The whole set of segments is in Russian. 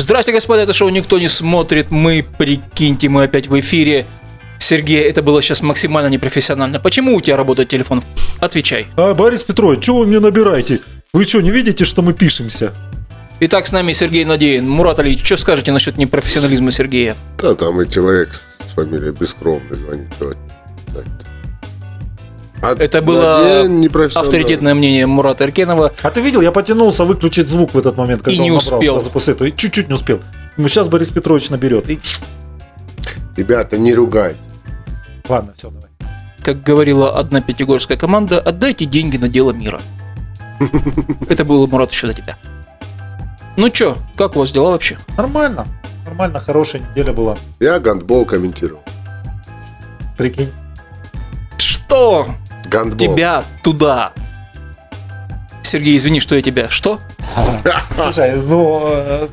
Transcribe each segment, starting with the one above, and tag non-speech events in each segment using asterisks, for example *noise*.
Здрасте, господа, это шоу «Никто не смотрит». Мы, прикиньте, мы опять в эфире. Сергей, это было сейчас максимально непрофессионально. Почему у тебя работает телефон? Отвечай. А, Борис Петрович, что вы мне набираете? Вы что, не видите, что мы пишемся? Итак, с нами Сергей Надеин. Мурат Алиевич, что скажете насчет непрофессионализма Сергея? Да, там и человек с фамилией Бескровный звонит. Чего знать-то? А Это было авторитетное мнение Мурата Эркенова. А ты видел, я потянулся выключить звук в этот момент, когда И не он набрал успел. этого. И чуть-чуть не успел. Ну, сейчас Борис Петрович наберет. И... Ребята, не ругайте. Ладно, все, давай. Как говорила одна пятигорская команда, отдайте деньги на дело мира. *laughs* Это было, Мурат, еще до тебя. Ну чё, как у вас дела вообще? Нормально. Нормально, хорошая неделя была. Я гандбол комментировал. Прикинь. Что? Гандбол. Тебя туда. Сергей, извини, что я тебя. Что? Слушай, ну, э,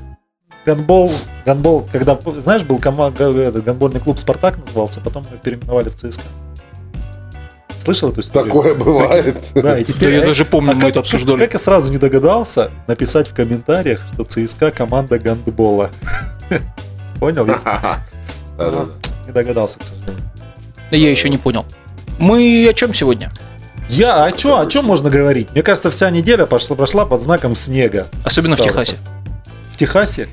гандбол, гандбол, когда, знаешь, был команда, этот гандбольный клуб «Спартак» назывался, потом мы переименовали в ЦСКА. Слышал эту историю? Такое бывает. Да, и Да теперь... я даже помню, А мы как- это обсуждали. Как я сразу не догадался написать в комментариях, что ЦСКА команда гандбола. *laughs* Понял? Я *laughs* не догадался, к сожалению. Да я еще не понял. Мы о чем сегодня? Я, а чё, о чем можно говорить? Мне кажется, вся неделя пошла, прошла под знаком снега. Особенно в Ставрополь. Техасе. В Техасе?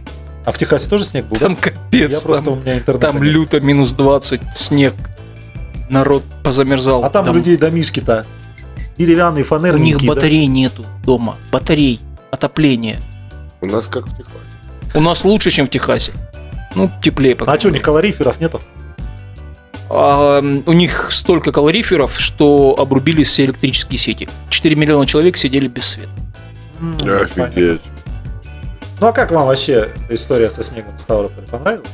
А в Техасе тоже снег был? да? Там капец, Я просто у там, меня интернета там нет. люто минус 20, снег. Народ позамерзал. А там, у людей домишки-то деревянные, У фанерненькие. них да? батарей нету дома. Батарей, отопление. У нас как в Техасе. У нас лучше, чем в Техасе. Ну, теплее. А что, у них калориферов нету? А, у них столько калориферов, что обрубились все электрические сети. 4 миллиона человек сидели без света. Офигеть. Ну а как вам вообще история со снегом в Ставрополе понравилась?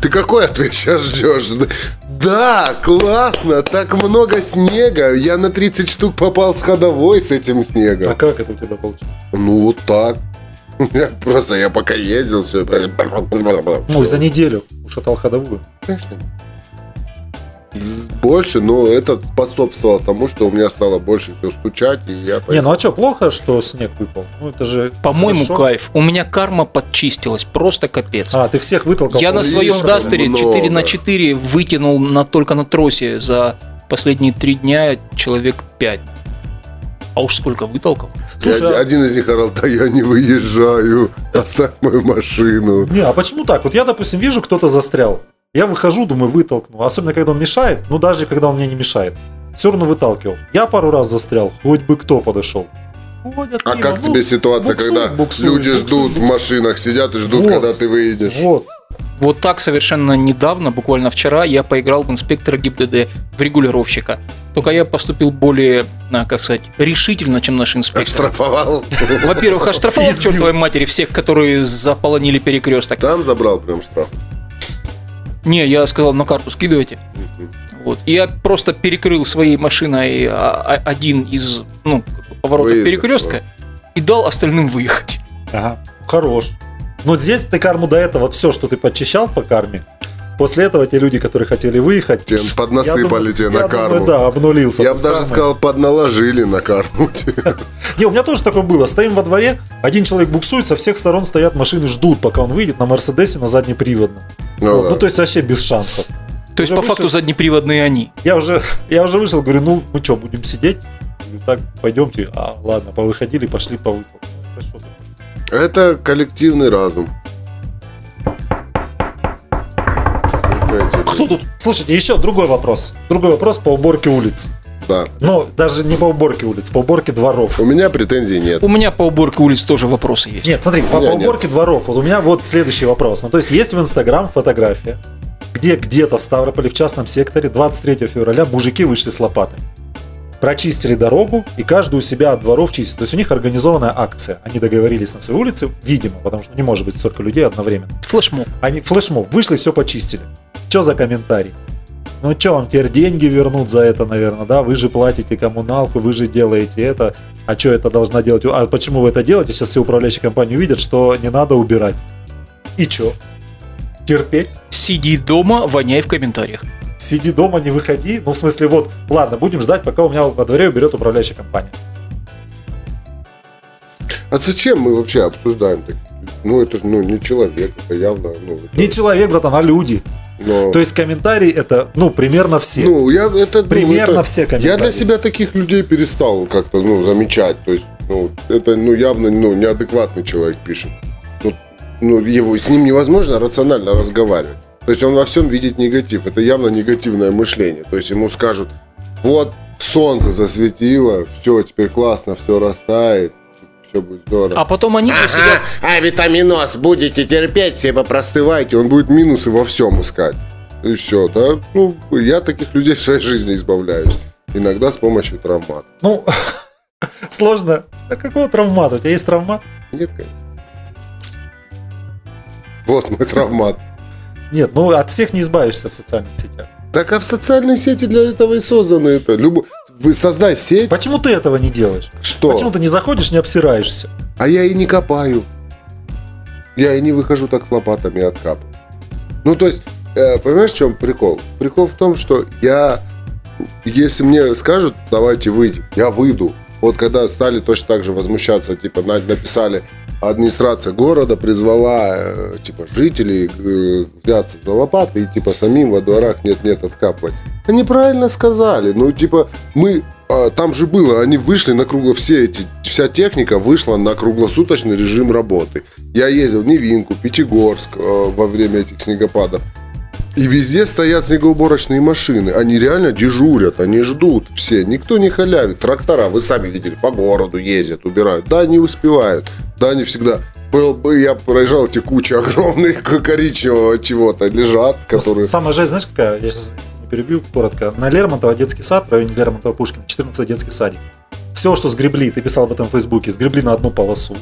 Ты какой ответ сейчас ждешь? Да, классно, так много снега. Я на 30 штук попал с ходовой с этим А снегом. как это у тебя получилось? Ну вот так. Просто я пока ездил, все. Ну, за неделю ушатал ходовую. Конечно. Больше, но это способствовало тому, что у меня стало больше все стучать, и я Не, ну а что, плохо, что снег выпал? Ну это же По-моему, хорошо. кайф. У меня карма подчистилась. Просто капец. А, ты всех вытолкал? Я на своем Дастере много. 4 на 4 вытянул на, только на тросе за последние три дня человек 5. А уж сколько вытолкал. Слушай, Я- а- один из них орал, да я не выезжаю, оставь мою машину. Не, а почему так? Вот я, допустим, вижу, кто-то застрял. Я выхожу, думаю, вытолкну. Особенно, когда он мешает. Ну, даже когда он мне не мешает. Все равно выталкивал. Я пару раз застрял. Хоть бы кто подошел. Ходят А мимо, как ну, тебе ситуация, буксует, когда буксует, люди буксует, ждут в буксует. машинах, сидят и ждут, Вот. когда ты выедешь? Вот. Вот так совершенно недавно, буквально вчера, я поиграл в инспектора ГИБДД, в регулировщика. Только я поступил более, а, как сказать, решительно, чем наши инспекторы. Оштрафовал? Во-первых, оштрафовал к чертовой матери всех, которые заполонили перекресток. Там забрал прям штраф. Не, я сказал, на карту скидывайте. Вот. Я просто перекрыл своей машиной а, а, один из ну, поворотов Выездов, перекрестка и дал остальным выехать. Ага. Хорош. Но здесь ты карму до этого, все, что ты подчищал по карме, после этого те люди, которые хотели выехать, Тебе поднасыпали я тебе думаю- на я думаю, карму. да, обнулился. Я бы даже кармой. сказал, подналожили на карму. *laughs* Не, у меня тоже такое было. Стоим во дворе, один человек буксует, со всех сторон стоят машины, ждут, пока он выйдет на Мерседесе на заднеприводном. Ну Вот, да. Ну, то есть вообще без шансов. То есть, по вышел- факту, заднеприводные они. Я уже, *laughs* я уже вышел, говорю, ну мы что, будем сидеть? Говорю, так, пойдемте. А, ладно, повыходили, пошли такое? Это коллективный разум. Кто тут? Слушайте, еще другой вопрос. Другой вопрос по уборке улиц. Да. Ну, даже не по уборке улиц, по уборке дворов. У меня претензий нет. У меня по уборке улиц тоже вопросы есть. Нет, смотри, по, по уборке дворов. Вот у меня вот следующий вопрос. Ну, то есть есть в Инстаграм фотография, где где-то в Ставрополе в частном секторе 23 февраля мужики вышли с лопатой. Прочистили дорогу, и каждый у себя от дворов чистит. То есть у них организованная акция. Они договорились на своей улице, видимо, потому что не может быть столько людей одновременно. Флешмоб. Они флешмоб вышли, все почистили. Что за комментарий? Ну что, вам теперь деньги вернут за это, наверное, да? Вы же платите коммуналку, вы же делаете это. А что это должна делать? А почему вы это делаете? Сейчас все управляющие компании увидят, что не надо убирать. И что? Терпеть? Сиди дома, воняй в комментариях. Сиди дома, не выходи. Ну, в смысле, вот, ладно, будем ждать, пока у меня во дворе уберет управляющая компания. А зачем мы вообще обсуждаем так? Ну, это же, ну, не человек, это явно, ну... это- Не человек, братан, а люди. Но- То есть комментарии это, ну, примерно все. Ну, я это... ну, Примерно это- все Я комментарии. для себя таких людей перестал как-то, ну, замечать. То есть, ну, это, ну, явно, ну, неадекватный человек пишет. Ну, ну, его, с ним невозможно рационально разговаривать. То есть он во всем видит негатив. Это явно негативное мышление. То есть ему скажут, вот солнце засветило, все, теперь классно, все растает, все будет здорово. А потом они для себя... а витаминоз будете терпеть, все попростывайте, он будет минусы во всем искать. И все, да? Ну, я таких людей в своей жизни избавляюсь. Иногда с помощью травмат. Ну, *laughs* сложно. А какого травмата? У тебя есть травмат? Нет, конечно. Вот мой травмат. Нет, ну от всех не избавишься в социальных сетях. Так а в социальной сети для этого и созданы это. Любо... Вы создай сеть. Почему ты этого не делаешь? Что? Почему ты не заходишь, не обсираешься? А я и не копаю. Я и не выхожу так с лопатами и откапываю. Ну, то есть, э, понимаешь, в чем прикол? Прикол в том, что я, если мне скажут, давайте выйдем, я выйду. Вот когда стали точно так же возмущаться, типа, на- написали, администрация города призвала, э, типа, жителей э, взяться за лопаты и, типа, самим во дворах нет-нет откапывать. Они правильно сказали. Ну, типа, мы а, там же было, они вышли на кругло, все эти, вся техника вышла на круглосуточный режим работы. Я ездил в Невинку, Пятигорск э, во время этих снегопадов. И везде стоят снегоуборочные машины. Они реально дежурят, они ждут все. Никто не халявит. Трактора, вы сами видели, по городу ездят, убирают. Да, не успевают. Да, не всегда. Был бы, я проезжал эти кучи огромных *laughs* коричневого чего-то лежат, которые... Самая жесть, знаешь, какая? Я сейчас перебью коротко. На Лермонтова детский сад, в районе Лермонтова Пушкина, 14 детский садик. Все, что сгребли, ты писал об этом в Фейсбуке, сгребли на одну полосу.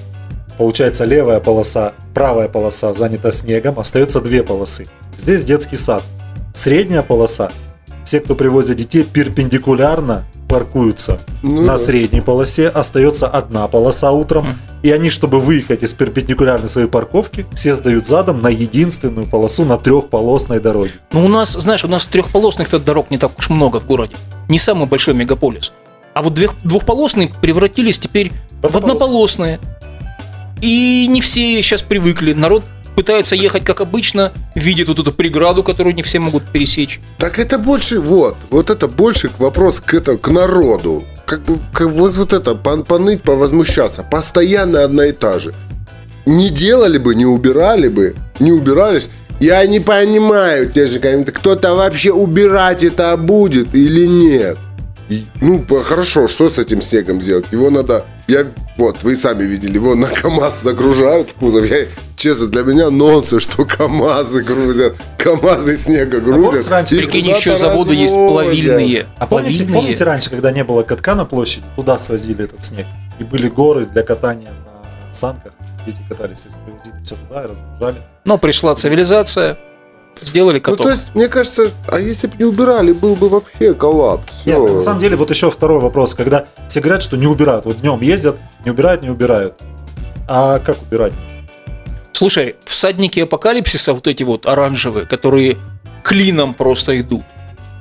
Получается, левая полоса, правая полоса занята снегом, остается две полосы. Здесь детский сад. Средняя полоса. Все, кто привозят детей, перпендикулярно паркуются Ну, на да. средней полосе. Остается одна полоса утром. И они, чтобы выехать из перпендикулярной своей парковки, все сдают задом на единственную полосу на трехполосной дороге. Ну, у нас, знаешь, у нас трехполосных-то дорог не так уж много в городе. Не самый большой мегаполис. А вот двух- двухполосные превратились теперь в однополосные. И не все сейчас привыкли. Народ пытается ехать как обычно, видит вот эту преграду, которую не все могут пересечь. Так это больше, вот, вот это больше вопрос к этому, к народу. Как бы, как вот, вот это, пон- поныть, повозмущаться. Постоянно одна и та же. Не делали бы, не убирали бы, не убирались. Я не понимаю, те же комменты, кто-то вообще убирать это будет или нет. И, ну, хорошо, что с этим снегом сделать? Его надо, я, вот, вы сами видели, его на КАМАЗ загружают в кузов. Я, честно, для меня нонсенс, что КАМАЗы грузят, КАМАЗы снега грузят. помнишь, раньше Прикинь, еще заводы есть плавильные. А помните, Плавильные. помните раньше, когда не было катка на площади, туда свозили этот снег? И были горы для катания на санках. Дети катались, то есть привозили все туда и разгружали. Но пришла цивилизация, сделали Ну, каток. то есть, мне кажется, а если бы не убирали, был бы вообще коллапс. Нет, на самом деле, вот еще второй вопрос. Когда все говорят, что не убирают. Вот днем ездят, не убирают, не убирают. А как убирать? Слушай, всадники апокалипсиса вот эти вот оранжевые, которые клином просто идут.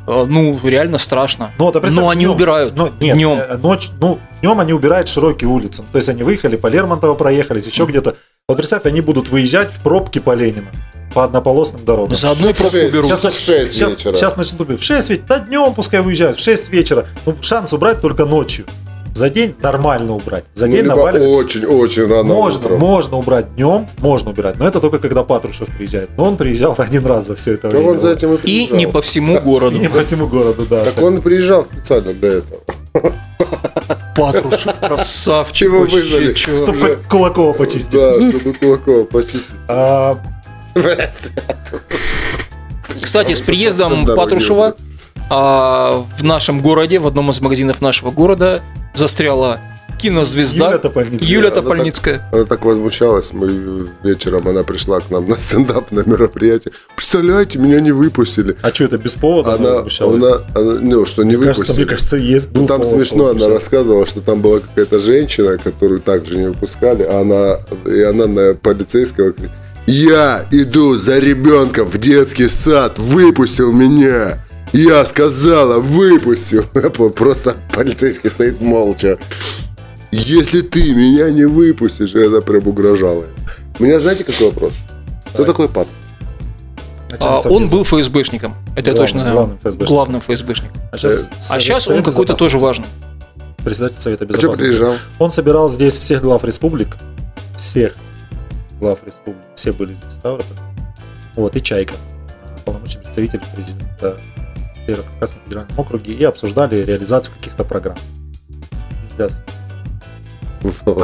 э, Ну, реально страшно. Ну, вот, а представь, Но они днем. убирают. Ну, нет, Днем. э, ночь, ну, днем они убирают широкие улицы. То есть они выехали по Лермонтово, проехались, еще где-то. Вот представь, они будут выезжать в пробки по Ленина по однополосным дорогам. За одной В пробку берут. Сейчас в 6 сейчас, вечера. сейчас начнут убивать. В 6 вечера, да днем пускай выезжают, в 6 вечера. Ну, шанс убрать только ночью. За день нормально убрать. За Ну, день либо наваливается. очень-очень рано Можно, утром. можно убрать днем, можно убирать, но это только когда Патрушев приезжает. Но он приезжал *laughs* один раз за все это Так время. он за этим и И не по всему городу. И не по всему городу, да. Так он приезжал специально для этого. Патрушев, *laughs* красавчик. Чего вызвали? Чтобы Кулакова почистить. Да, чтобы Кулакова почистить. Кстати, с приездом Патрушева а, в нашем городе, в одном из магазинов нашего города, застряла кинозвезда Юля Топольницкая. Юля Она так- Топольницкая. Она так возмущалась, мы вечером, она пришла к нам на стендапное мероприятие. Представляете, меня не выпустили. а что это без повода она, Она, возмущалась? она, она- ну, что не Мне кажется, выпустили. мне кажется, есть был Ну, там повод смешно, она рассказывала, что там была какая-то женщина, которую также не выпускали, а она, и она на полицейского я иду за ребенком в детский сад, выпустил меня. Я сказала, выпустил. *laughs* Просто полицейский стоит молча. Если ты меня не выпустишь, это прям угрожало. У меня знаете какой вопрос? Кто Давай. такой Пат? А, он был ФСБшником. Это Главным- точно главным ФСБшником. главным ФСБшником. А сейчас, Э, А сейчас он какой-то тоже важный. Председатель Совета А что Безопасности. приезжал? Он собирал здесь всех глав республик. Всех глав республик. Все были здесь в Ставрополе. Вот, и Чайка. Полномочный представитель президента Северо-Кавказском федеральном округе. И обсуждали реализацию каких-то программ. Нельзя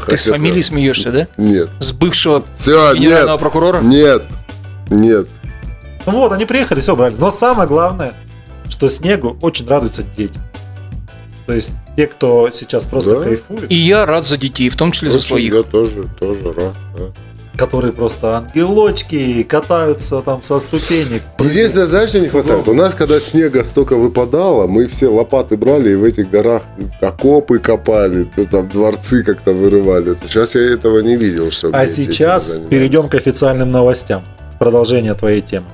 Ты с фамилией смеешься, да? Нет. С бывшего Все, генерального нет, прокурора? нет, нет. Ну вот, они приехали, все брали. Но самое главное, что снегу очень радуются дети. То есть те, кто сейчас просто Да? кайфует, И я рад за детей, в том числе за Очень своих. Я тоже, тоже рад. да. Которые просто ангелочки, катаются там со ступенек. Единственное, знаешь, что не хватает? У нас, когда снега столько выпадало, мы все лопаты брали и в этих горах окопы копали, там дворцы как-то вырывали. Сейчас я этого не видел. чтобы А сейчас перейдем к официальным новостям. В продолжение твоей темы.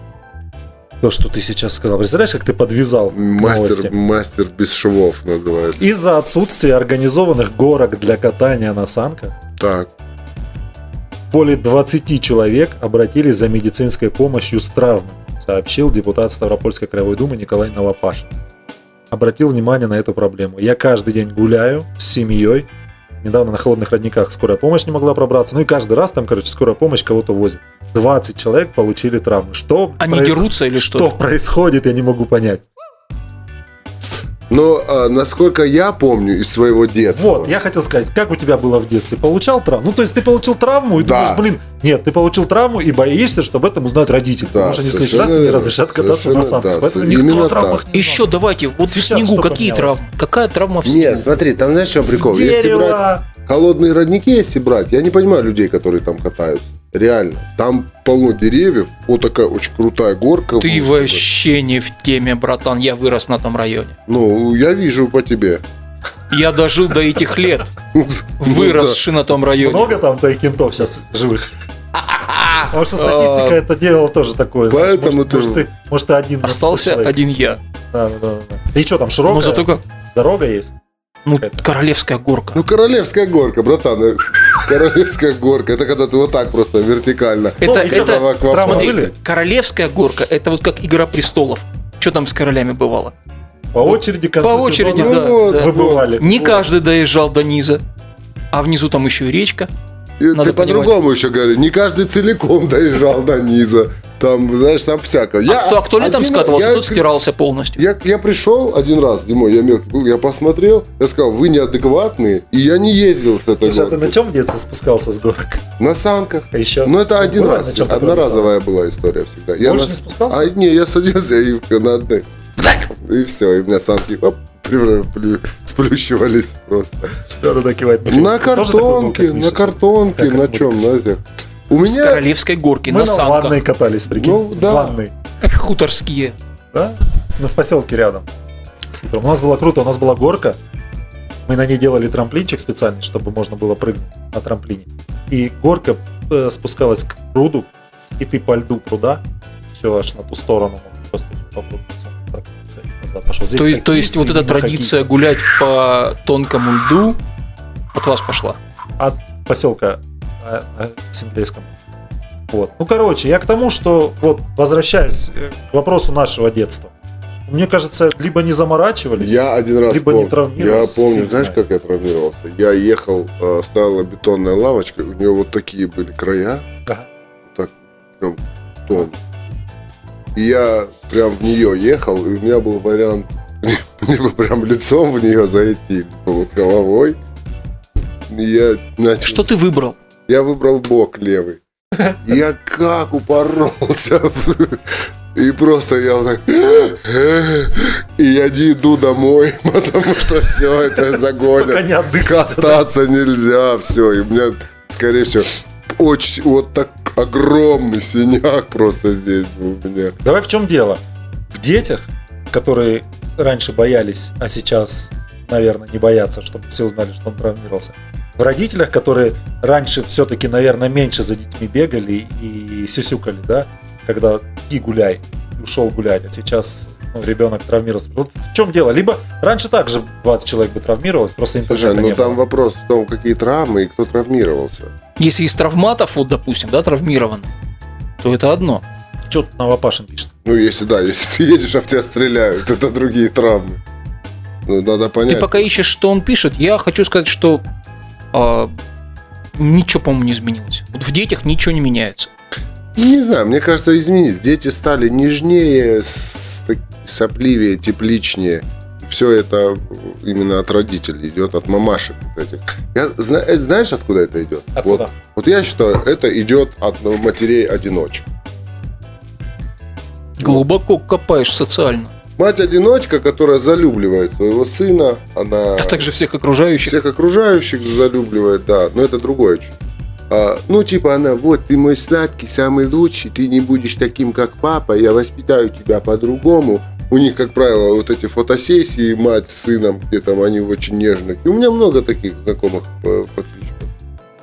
То, что ты сейчас сказал. Представляешь, как ты подвязал Мастер, мастер без швов называется. Из-за отсутствия организованных горок для катания на санках, Так. Более 20 человек обратились за медицинской помощью с травмами, сообщил депутат Ставропольской краевой думы Николай Новопашин. Обратил внимание на эту проблему. Я каждый день гуляю с семьей. Недавно на холодных родниках скорая помощь не могла пробраться. Ну и каждый раз там, короче, скорая помощь кого-то возит. 20 человек получили травмы. Что, Они проис- дерутся или что? что происходит, я не могу понять. Но а, насколько я помню из своего детства. Вот, я хотел сказать, как у тебя было в детстве? Получал травму? Ну, то есть ты получил травму и Да. думаешь, блин, нет, ты получил травму и боишься, что об этом узнают родители. Да, потому что они в следующий раз тебе разрешат кататься на санках. да, Поэтому именно никто о так. травмах не Еще знал. давайте, вот Сейчас в снегу что какие травмы? Какая травма в снегу? Нет, смотри, там знаешь, в чем прикол? В Если брать дерево. холодные родники, если брать, я не понимаю людей, которые там катаются. Реально. Там полно деревьев, вот такая очень крутая горка. Ты Вот. вообще не в теме, братан. Я вырос на том районе. Ну, я вижу по тебе. Я дожил до этих лет, *laughs* выросший на том районе. Много там твоих кентов сейчас живых? *laughs* Потому что статистика А. это дело тоже такое. Поэтому ты- может, ты, один на 100 Остался один я. Да, да, да. И что, там широкая Но зато как... дорога есть? Ну, Какая-то. королевская горка. Ну, королевская горка, братан. э, Королевская горка. Это когда ты вот так просто вертикально. Это, чё, это, смотри, были? королевская горка, это вот как Игра престолов. Что там с королями бывало? По очереди к концу По очереди, сезона да, вот, да. вы бывали. Не Вот. каждый доезжал до низа. А внизу там еще и речка. Надо ты по-другому еще говоришь. Не каждый целиком *laughs* доезжал до низа. Там, знаешь, там всякое. а, кто, а кто летом один- скатывался, я- тот стирался полностью. Я, я пришел один раз зимой, я мелкий был, я посмотрел, я сказал, вы неадекватные, и я не ездил с этой Слушай, а ты горки. на чем в детстве спускался с горок? На санках. А еще? Ну, это один Было раз, на чем такое одноразовая была история всегда. Я Больше на- не спускался? А, не, я садился и на одной. И все, и у меня санки оп, превра- плю- сплющивались просто. Да-да-да, кивает. На картонке, на картонке, на чем, на этих. У С меня... королевской горки, Мы на на санках. ванной катались, прикинь. Ну, да. Ванной. Хуторские. Да? Ну, в поселке рядом. с. У нас было круто, у нас была горка. Мы на ней делали трамплинчик специальный, чтобы можно было прыгнуть на трамплине. И горка э, спускалась к пруду, и ты по льду пруда, еще аж на ту сторону просто попробоваться пошел. Здесь То, есть- то есть вот эта традиция хоккеисты. гулять по тонкому льду от вас пошла. от поселка э, э, Симплейском. Вот. Ну, короче, я к тому, что вот возвращаясь э, к вопросу нашего детства. Мне кажется, либо не заморачивались. Я один раз Либо не помню. Я травмировался, помню, знаешь, знает. как я травмировался? Я ехал, э, стояла бетонная лавочка, у нее вот такие были края, Ага. так, прям тон. И я прям в нее ехал, и у меня был вариант *laughs* либо прям лицом в нее зайти, либо вот головой. И я начал... Что ты выбрал? Я выбрал бок левый. И Я как упоролся. *laughs* И просто я вот так... *laughs* И я не иду домой, потому что все, это Пока загонят. не отдышишься. да. Кататься нельзя, все. И у меня, скорее всего, очень вот так огромный синяк просто здесь был у меня. Давай в чем дело? В детях, которые раньше боялись, а сейчас, наверное, не боятся, чтобы все узнали, что он травмировался. В родителях, которые раньше все-таки, наверное, меньше за детьми бегали и сюсюкали, да, когда иди гуляй, ушел гулять, а сейчас ребенок травмировался. Вот в чем дело? Либо раньше также 20 человек бы травмировалось, просто интернета Слушай, ну не там было. вопрос в том, какие травмы и кто травмировался. Если из травматов, вот, допустим, да, травмирован, то это одно. Что тут Новопашин пишет? Ну, если да, если ты едешь, а в тебя стреляют, это другие травмы. Ну, надо понять. Ты пока ищешь, что он пишет, я хочу сказать, что а, ничего, по-моему, не изменилось. Вот в детях ничего не меняется. Не знаю, мне кажется, изменились. Дети стали нежнее, с- так- сопливее, тепличнее. Все это именно от родителей идет, от мамашек вот этих. Я, э, знаешь, откуда это идет? Откуда? Вот, вот я считаю, это идет от матерей-одиночек. Глубоко копаешь социально. Мать-одиночка, которая залюбливает своего сына, она А также всех окружающих. всех окружающих залюбливает, да, но это другое чуть. А, ну, типа она, вот, ты мой сладкий, самый лучший, ты не будешь таким, как папа, я воспитаю тебя по-другому. У них, как правило, вот эти фотосессии, мать с сыном, где там они очень нежных. И у меня много таких знакомых подписчиков.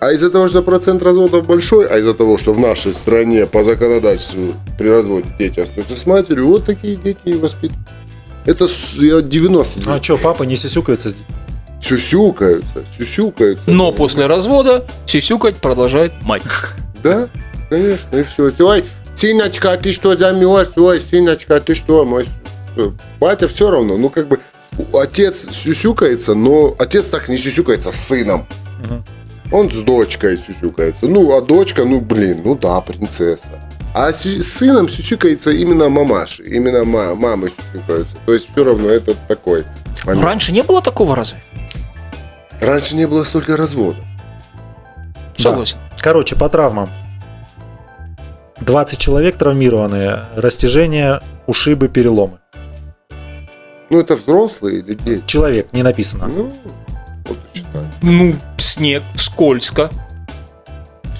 А из-за того, что процент разводов большой, а из-за того, что в нашей стране по законодательству при разводе дети остаются с матерью, вот такие дети и воспитывают. Это с- я 90 Ну а что, папа не сисюкается с детьми? сюсюкаются, сюсюкаются. Но после развода сисюкать продолжает мать. *laughs* Да, конечно, и все. Ой, сыночка, а ты что замерз? Ой, сыночка, а ты что? Мой... с- Батя все равно, ну как бы отец сюсюкается, но отец так не сюсюкается с сыном. Мгм. Он с дочкой сюсюкается. Ну, а дочка, ну блин, ну да, принцесса. А с сыном сюсюкается именно мамаши, именно ма- мамы сюсюкаются. То есть все равно это такой момент. раньше не было такого разве? Раньше не было столько разводов. Согласен. Короче, по травмам. 20 человек травмированные, растяжение, ушибы, переломы. Ну, это взрослые или дети? Человек, не написано. Ну, вот и считай. Ну, снег, скользко.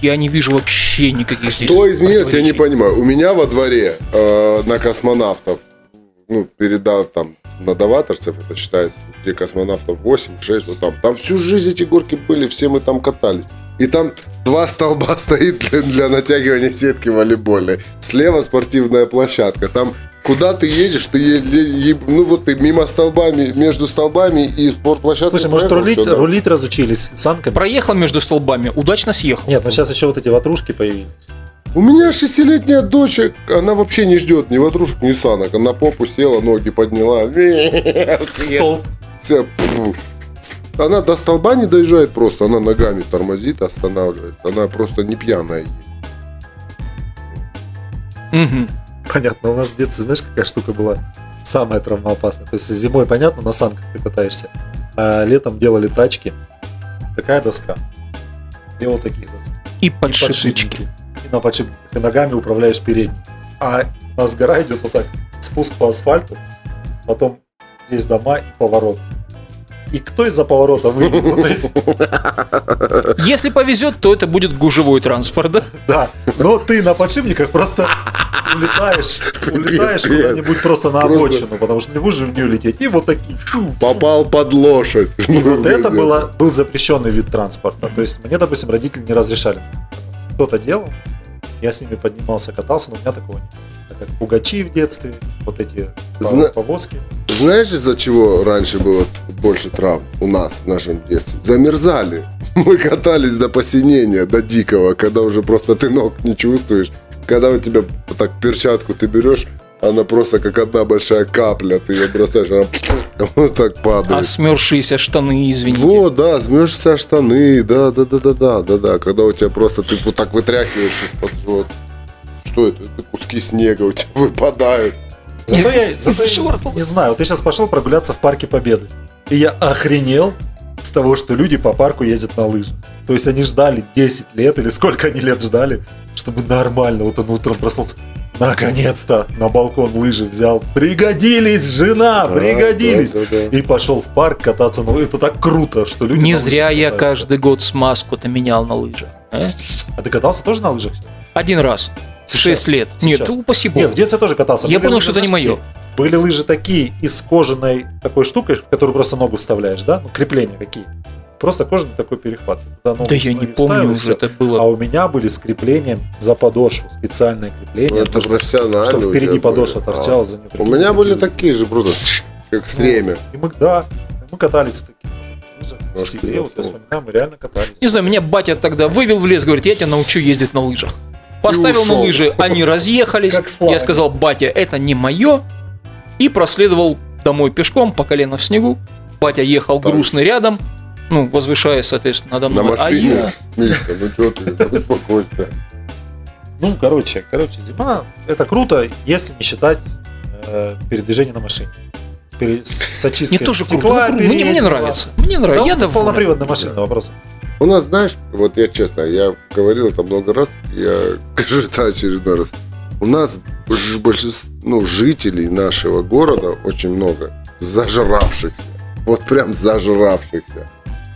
Я не вижу вообще никаких здесь Что изменилось, я не понимаю. У меня во дворе э, на космонавтов, ну, передав там на даваторцев, это считается, где космонавтов 8, 6, вот там. Там всю жизнь эти горки были, все мы там катались. И там два столба *laughs* стоит для, для натягивания сетки волейбольной. Слева спортивная площадка. Там куда ты едешь, ты е- е- е- ну вот ты мимо столбами, между столбами и спортплощадкой. Слушай, может рулить, всё, да. рулить разучились санками? Проехал между столбами, удачно съехал. Нет, ну сейчас еще вот эти ватрушки появились. У меня шестилетняя дочь, она вообще не ждет ни ватрушек, ни санок. Она попу села, ноги подняла. Столб. Пф. Она до столба не доезжает просто, она ногами тормозит, останавливается. Она просто не пьяная. Мгм. Понятно, у нас в детстве, знаешь, какая штука была самая травмоопасная? То есть зимой, понятно, на санках ты катаешься, а летом делали тачки. Такая доска. И вот такие доски. И И подшипнички. И на подшипниках. И ногами управляешь передней. А у нас гора идет вот так. Спуск по асфальту. Потом здесь дома и поворот. И кто из-за поворота выйдет? Ну, *laughs* Если повезет, то это будет гужевой транспорт, да? да. Но ты на подшипниках просто улетаешь, улетаешь куда-нибудь просто на обочину, потому что не будешь в нее лететь. И вот такие. Попал под лошадь. И вот это было, был запрещенный вид транспорта. То есть мне, допустим, родители не разрешали. Кто-то делал, я с ними поднимался, катался, но у меня такого нет. Так как пугачи в детстве, вот эти Зна- повозки. Знаешь, из-за чего раньше было больше травм у нас в нашем детстве? Замерзали. *laughs* Мы катались до посинения, до дикого, когда уже просто ты ног не чувствуешь. Когда у тебя вот так перчатку ты берешь, она просто как одна большая капля, ты ее бросаешь, она *laughs* вот так А падает. смерзшиеся штаны, извините. Вот, да, о штаны, да, да, да, да, да, да, да. Когда у тебя просто ты вот так вытряхиваешь из-под вот. Что это? Это куски снега у тебя *laughs* выпадают. Зато я, *laughs* зато я не знаю, вот ты сейчас пошел прогуляться в парке Победы. И я охренел с того, что люди по парку ездят на лыжах. То есть они ждали 10 лет или сколько они лет ждали, чтобы нормально. Вот он утром проснулся. Наконец-то на балкон лыжи взял. Пригодились, жена, Да, пригодились. да, да, да. И пошел в парк кататься на лыжах. Это так круто, что люди Не зря я катаются. каждый год смазку-то менял на лыжах. а? А ты катался тоже на лыжах? Один раз. В Сейчас. 6 лет. Сейчас. Нет, упаси Нет, в бог. детстве тоже катался. Я Были понял, лыжи, что это не мое. Были лыжи такие из кожаной такой штукой, в которую просто ногу вставляешь, да? Ну, крепления какие. Просто кожаный такой перехват. Да я не помню уже, это А было. у меня были с креплением за подошву, специальное Ну, крепление, это чтобы, профессионально. чтобы впереди подошва были. торчала за. А. У меня были такие же, просто как стремя. И мы, да, мы катались в таких в селе, вот я вспоминаю, мы реально катались. Не знаю, меня батя тогда вывел в лес, говорит, я тебя научу ездить на лыжах. Поставил на лыжи, они *laughs* разъехались. Я сказал, батя, это не мое. И проследовал домой пешком по колено в снегу. Батя ехал Так. грустный рядом, ну, возвышаясь, соответственно, надо На мной. А машине. я- Мишка, ну что ты, успокойся. Ну, короче, короче, зима это круто, если не считать э, передвижение на машине. Пере- с очисткой Мне тоже круто. стекла ну, круто. Мне, мне нравится. Мне Да, нравится. Я ну, доволен. полноприводная машина, вопрос. У нас, знаешь, вот я честно, я говорил это много раз, я *laughs* скажу это очередной раз. У нас большинство, ну, жителей нашего города очень много зажравшихся. Вот прям зажравшихся.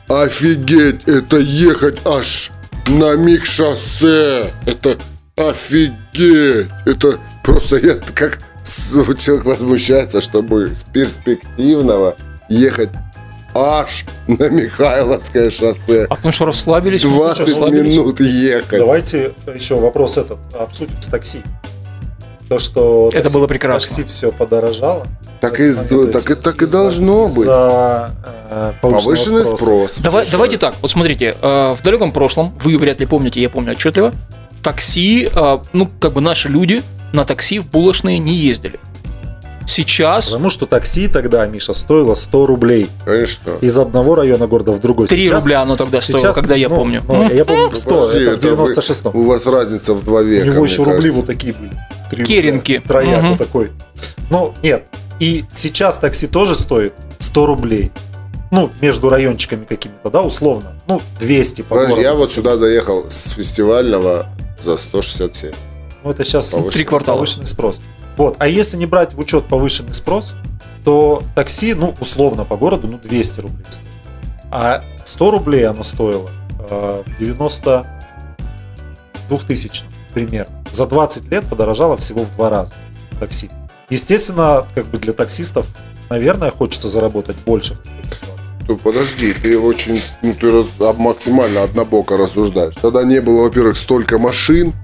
Офигеть, это ехать аж на миг шоссе. Это офигеть. Это просто я как человек возмущается, чтобы с перспективного ехать аж на Михайловское шоссе. А потому что расслабились. мы 20 расслабились. минут ехать. Давайте еще вопрос этот обсудим с такси. То, что Это такси- было прекрасно. такси все подорожало. Так и, момент, то так и, есть так и должно быть. из-за, э, Повышенный спрос. Давай, давайте так, вот смотрите, э, в далеком прошлом, вы вряд ли помните, я помню отчетливо, такси, э, ну, как бы наши люди на такси в булочные не ездили. Сейчас Потому что такси тогда, Миша, стоило 100 рублей Конечно. из одного района города в другой. 3 Сейчас- рубля оно тогда стоило, сейчас, когда я ну, помню. ну, я помню 100, подожди, это в это вы- 96-м. У вас разница в два У века, него мне еще рубли кажется. вот такие были. Три Керенки. Трояк вот такой. Ну, нет. И сейчас такси тоже стоит 100 рублей. Ну, между райончиками какими-то, да, условно. Ну, 200 по Подожди, городу. я вот сюда доехал с фестивального за 167. Ну, это сейчас Повышенный- Три квартала. повышенный спрос. Вот. А если не брать в учет повышенный спрос, то такси, ну, условно по городу, ну, 200 рублей стоит. А 100 рублей оно стоило э, в 90 2000 примерно. За 20 лет подорожало всего в два раза такси. Естественно, как бы для таксистов, наверное, хочется заработать больше в такой ситуации. Ну, подожди, ты очень, ну, ты раз- а, максимально однобоко рассуждаешь. Тогда не было, во-первых, столько машин,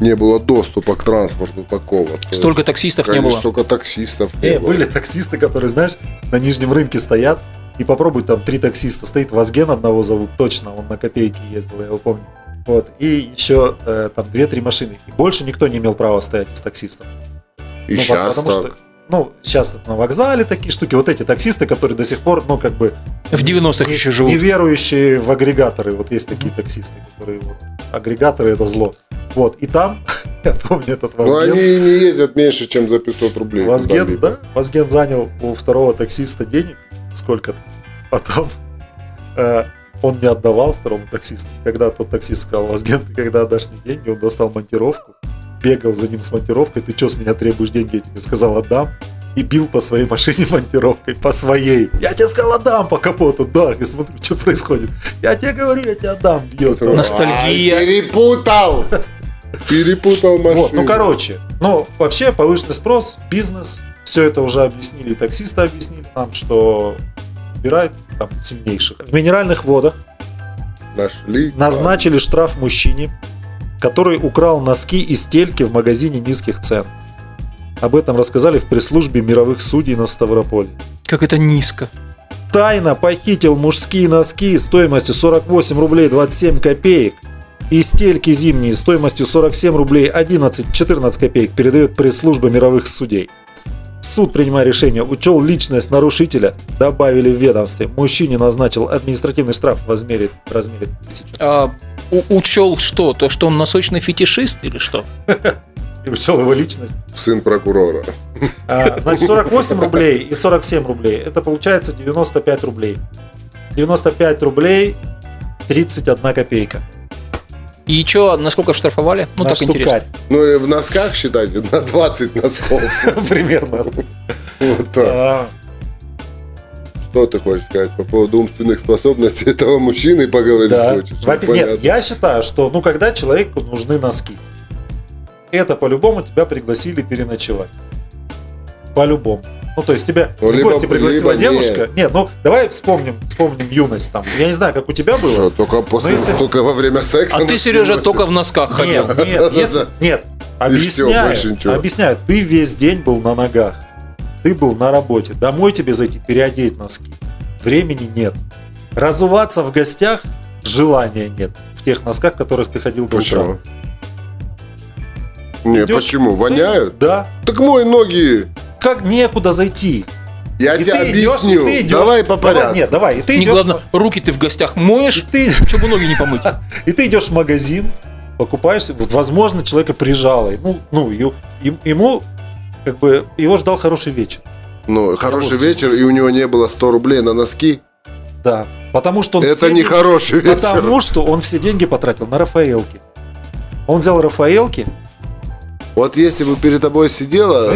не было доступа к транспорту такого. То есть, Столько таксистов не конечно, было. столько таксистов не Не, было. были таксисты, которые, знаешь, на нижнем рынке стоят, и попробуй там три таксиста. Стоит Вазген одного зовут, точно, он на копейки ездил, я его помню. Вот, и еще э, там две-три машины. И больше никто не имел права стоять из таксистов. И Ну, сейчас потому так. что, ну, сейчас на вокзале такие штуки. Вот эти таксисты, которые до сих пор, ну, как бы... В 90-х не- еще живут. Не верующие в агрегаторы. Вот есть такие таксисты, которые вот... Агрегаторы это зло. Вот, и там, *laughs* я помню этот Но Вазген. Ну, они не ездят меньше, чем за 500 рублей. Вазген, да? Вазген занял у второго таксиста денег сколько-то. Потом э, он не отдавал второму таксисту. Когда тот таксист сказал, Вазген, ты когда отдашь мне деньги, он достал монтировку, бегал за ним с монтировкой, ты что с меня требуешь деньги? Я тебе сказал, отдам. И бил по своей машине *laughs* монтировкой, по своей. Я тебе сказал, отдам по капоту. Да, я смотрю, что происходит. Я тебе говорю, я тебе отдам. Бьет. Ностальгия. «Ай, перепутал! *laughs* Перепутал машину. Вот, ну короче, ну вообще повышенный спрос, бизнес, все это уже объяснили, таксисты объяснили нам, что убирает там сильнейших. В минеральных водах Нашли. назначили штраф мужчине, который украл носки и стельки в магазине низких цен. Об этом рассказали в пресс-службе мировых судей на Ставрополе. Как это низко. Тайно похитил мужские носки стоимостью 48 рублей 27 копеек и стельки зимние стоимостью 47 рублей 11-14 копеек передает пресс-служба мировых судей. Суд, принимая решение, учел личность нарушителя, добавили в ведомстве. Мужчине назначил административный штраф в размере, в размере тысячи. А, у- учел что? То, что он носочный фетишист или что? *laughs* И учел его личность. Сын прокурора. А, значит, 48 рублей и 47 рублей. Это получается 95 рублей. 95 рублей 31 копейка. И что, насколько штрафовали? Ну, на так интересно. штукарь. Ну и в носках считайте, *laughs* на 20 носков. *laughs* Примерно. Вот так. А, Что ты хочешь сказать по поводу умственных способностей этого мужчины поговорить Да. хочешь? Ну, Нет, понятно. я считаю, что ну когда человеку нужны носки, это по-любому тебя пригласили переночевать. По-любому. Ну, то есть тебя Ну, в либо- гости пригласила либо девушка. Нет, ну, давай вспомним, вспомним юность там. Я не знаю, как у тебя было. Что, только после, если- только во время секса. А ты, Сережа, только в носках ходил. Нет, *laughs* нет, если- нет. Объясняю, ничего. объясняю. Ты весь день был на ногах. Ты был на работе. Домой тебе зайти, переодеть носки. Времени нет. Разуваться в гостях желания нет. В тех носках, в которых ты ходил до утра. Почему? Не, Идёшь, почему? ты- Воняют? Да. Так мой ноги. Как некуда зайти. Я И тебе объясню. и ты идёшь. Давай по Давай, порядку. Нет, давай. И ты Не идешь, главное, руки ты в гостях и моешь, ты, чтобы ноги не помыть. *laughs* и ты идешь в магазин, покупаешься. Вот, возможно, человека прижало. Ему, ну, им- ему, как бы, его ждал хороший вечер. Ну, хороший вот- вечер, и у него не было 100 рублей на носки. Да. Потому что он Это не деньги- хороший вечер. Потому что он все деньги потратил на Рафаэлки. Он взял Рафаэлки, Вот если бы перед тобой сидела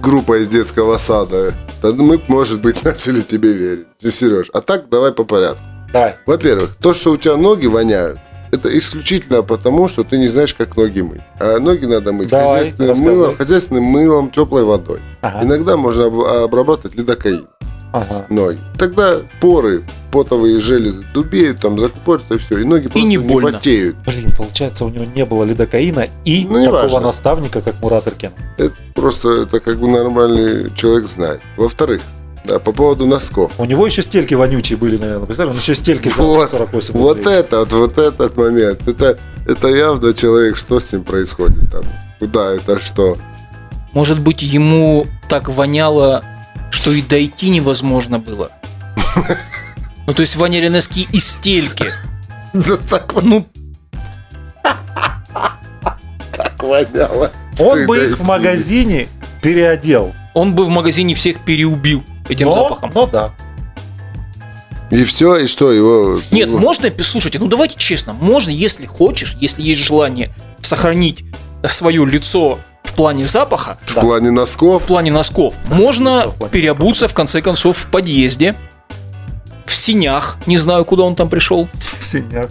группа из детского сада, тогда мы, может быть, *laughs* начали тебе верить. Сереж, а так давай по порядку. да, Во-первых, то, что у тебя ноги воняют, это исключительно потому, что ты не знаешь, как ноги мыть. А ноги надо мыть Давай, хозяйственным, рассказывай. мылом, хозяйственным мылом, теплой водой. ага, Иногда можно об- обрабатывать лидокаин ага. ноги. Тогда поры, потовые железы дубеют, там закупорятся и все. И ноги просто не не, больно. потеют. Блин, получается, у него не было лидокаина и Ну, не такого важно. наставника, как Мурат Иркен. Это просто это как бы нормальный человек знает. Во-вторых, да, по поводу носков. У него еще стельки вонючие были, наверное. Представляешь, он еще стельки за Вот, 48 Вот этот, вот этот момент. Это, это явно человек, что с ним происходит там. Куда это что? Может быть, ему так воняло, что и дойти невозможно было. Ну, то есть воняли носки и стельки. Да так, вот Ну, так воняло. Он бы их в магазине переодел. он бы в магазине всех переубил этим запахом. но да. И все, и что, его... Нет, его- можно, слушайте, ну давайте честно, можно, если хочешь, если есть желание сохранить свое лицо плане запаха, В плане в носков, плане носков, можно в плане переобуться в конце концов в подъезде, в синях, не знаю, куда он там пришел. В синях.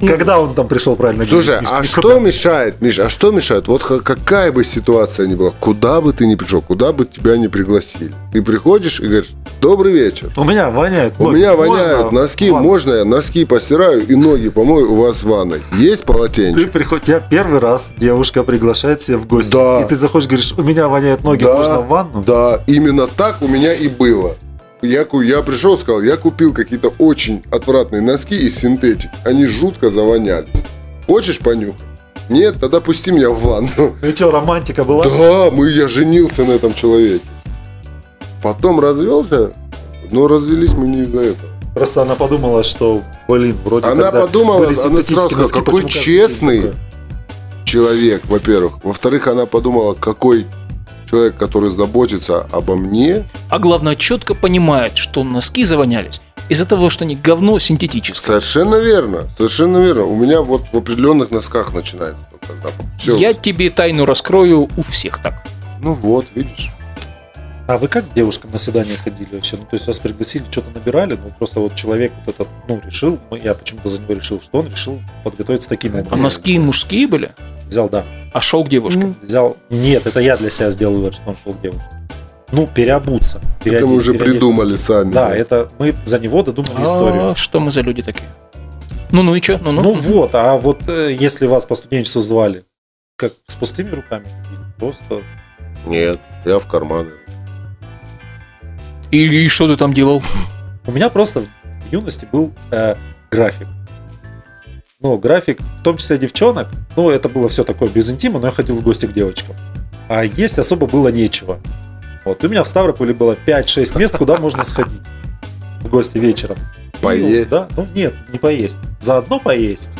Ну, Когда он там пришел, правильно Слушай, а Миш, что мешает, Миша, а что мешает? Вот какая бы ситуация ни была, куда бы ты ни пришел, куда бы тебя не пригласили. Ты приходишь и говоришь, добрый вечер. У меня воняет У меня Можно воняют носки, можно я носки постираю и ноги помою у вас в ванной? Есть Ты полотенце? приходишь, тебя первый раз девушка приглашает себя в гости. Да. И ты заходишь, говоришь, у меня воняют ноги, Да. можно в ванну? Да, именно так у меня и было. Я, я пришел, сказал, я купил какие-то очень отвратные носки из синтетики. Они жутко завонялись. Хочешь понюхать? Нет, тогда пусти меня в ванну. Ну и что, романтика была? Да, мы, я женился на этом человеке. Потом развелся, но развелись мы не из-за этого. Просто она подумала, что, блин, вроде Она подумала, она сразу сказала, какой честный. Человек, во-первых. Во-вторых, она подумала, какой человек, который заботится обо мне, А главное, четко понимает, что носки завонялись из-за того, что они говно синтетическое. Совершенно верно, совершенно верно. У меня вот в определенных носках начинается. вот тогда всё. Я тебе тайну раскрою у всех так. Ну вот, видишь. А вы как к девушкам на свидание ходили вообще? Ну, то есть вас пригласили, что-то набирали, ну, просто вот человек вот этот, ну, решил, ну, я почему-то за него решил, что он решил подготовиться таким А образом. носки мужские были? Взял, да. А шел к девушке. Взял, нет, это я для себя сделал вывод, что он шел к девушке. Ну, переобуться. Это мы уже придумали сами. Да, это мы за него додумали А историю. что мы за люди такие? Ну-ну и что? Ну-ну. Ну вот, а вот э, если вас по студенчеству звали, как с пустыми руками? Просто Нет, я в карманы. И, и что ты там делал? У меня просто в юности был э, график. Ну, график, в том числе девчонок, ну, это было все такое без интима, но я ходил в гости к девочкам. А есть особо было нечего. Вот, и у меня в Ставрополе было 5-6 мест, куда можно сходить в гости вечером. Поесть? Ну, да, ну нет, не поесть. Заодно поесть.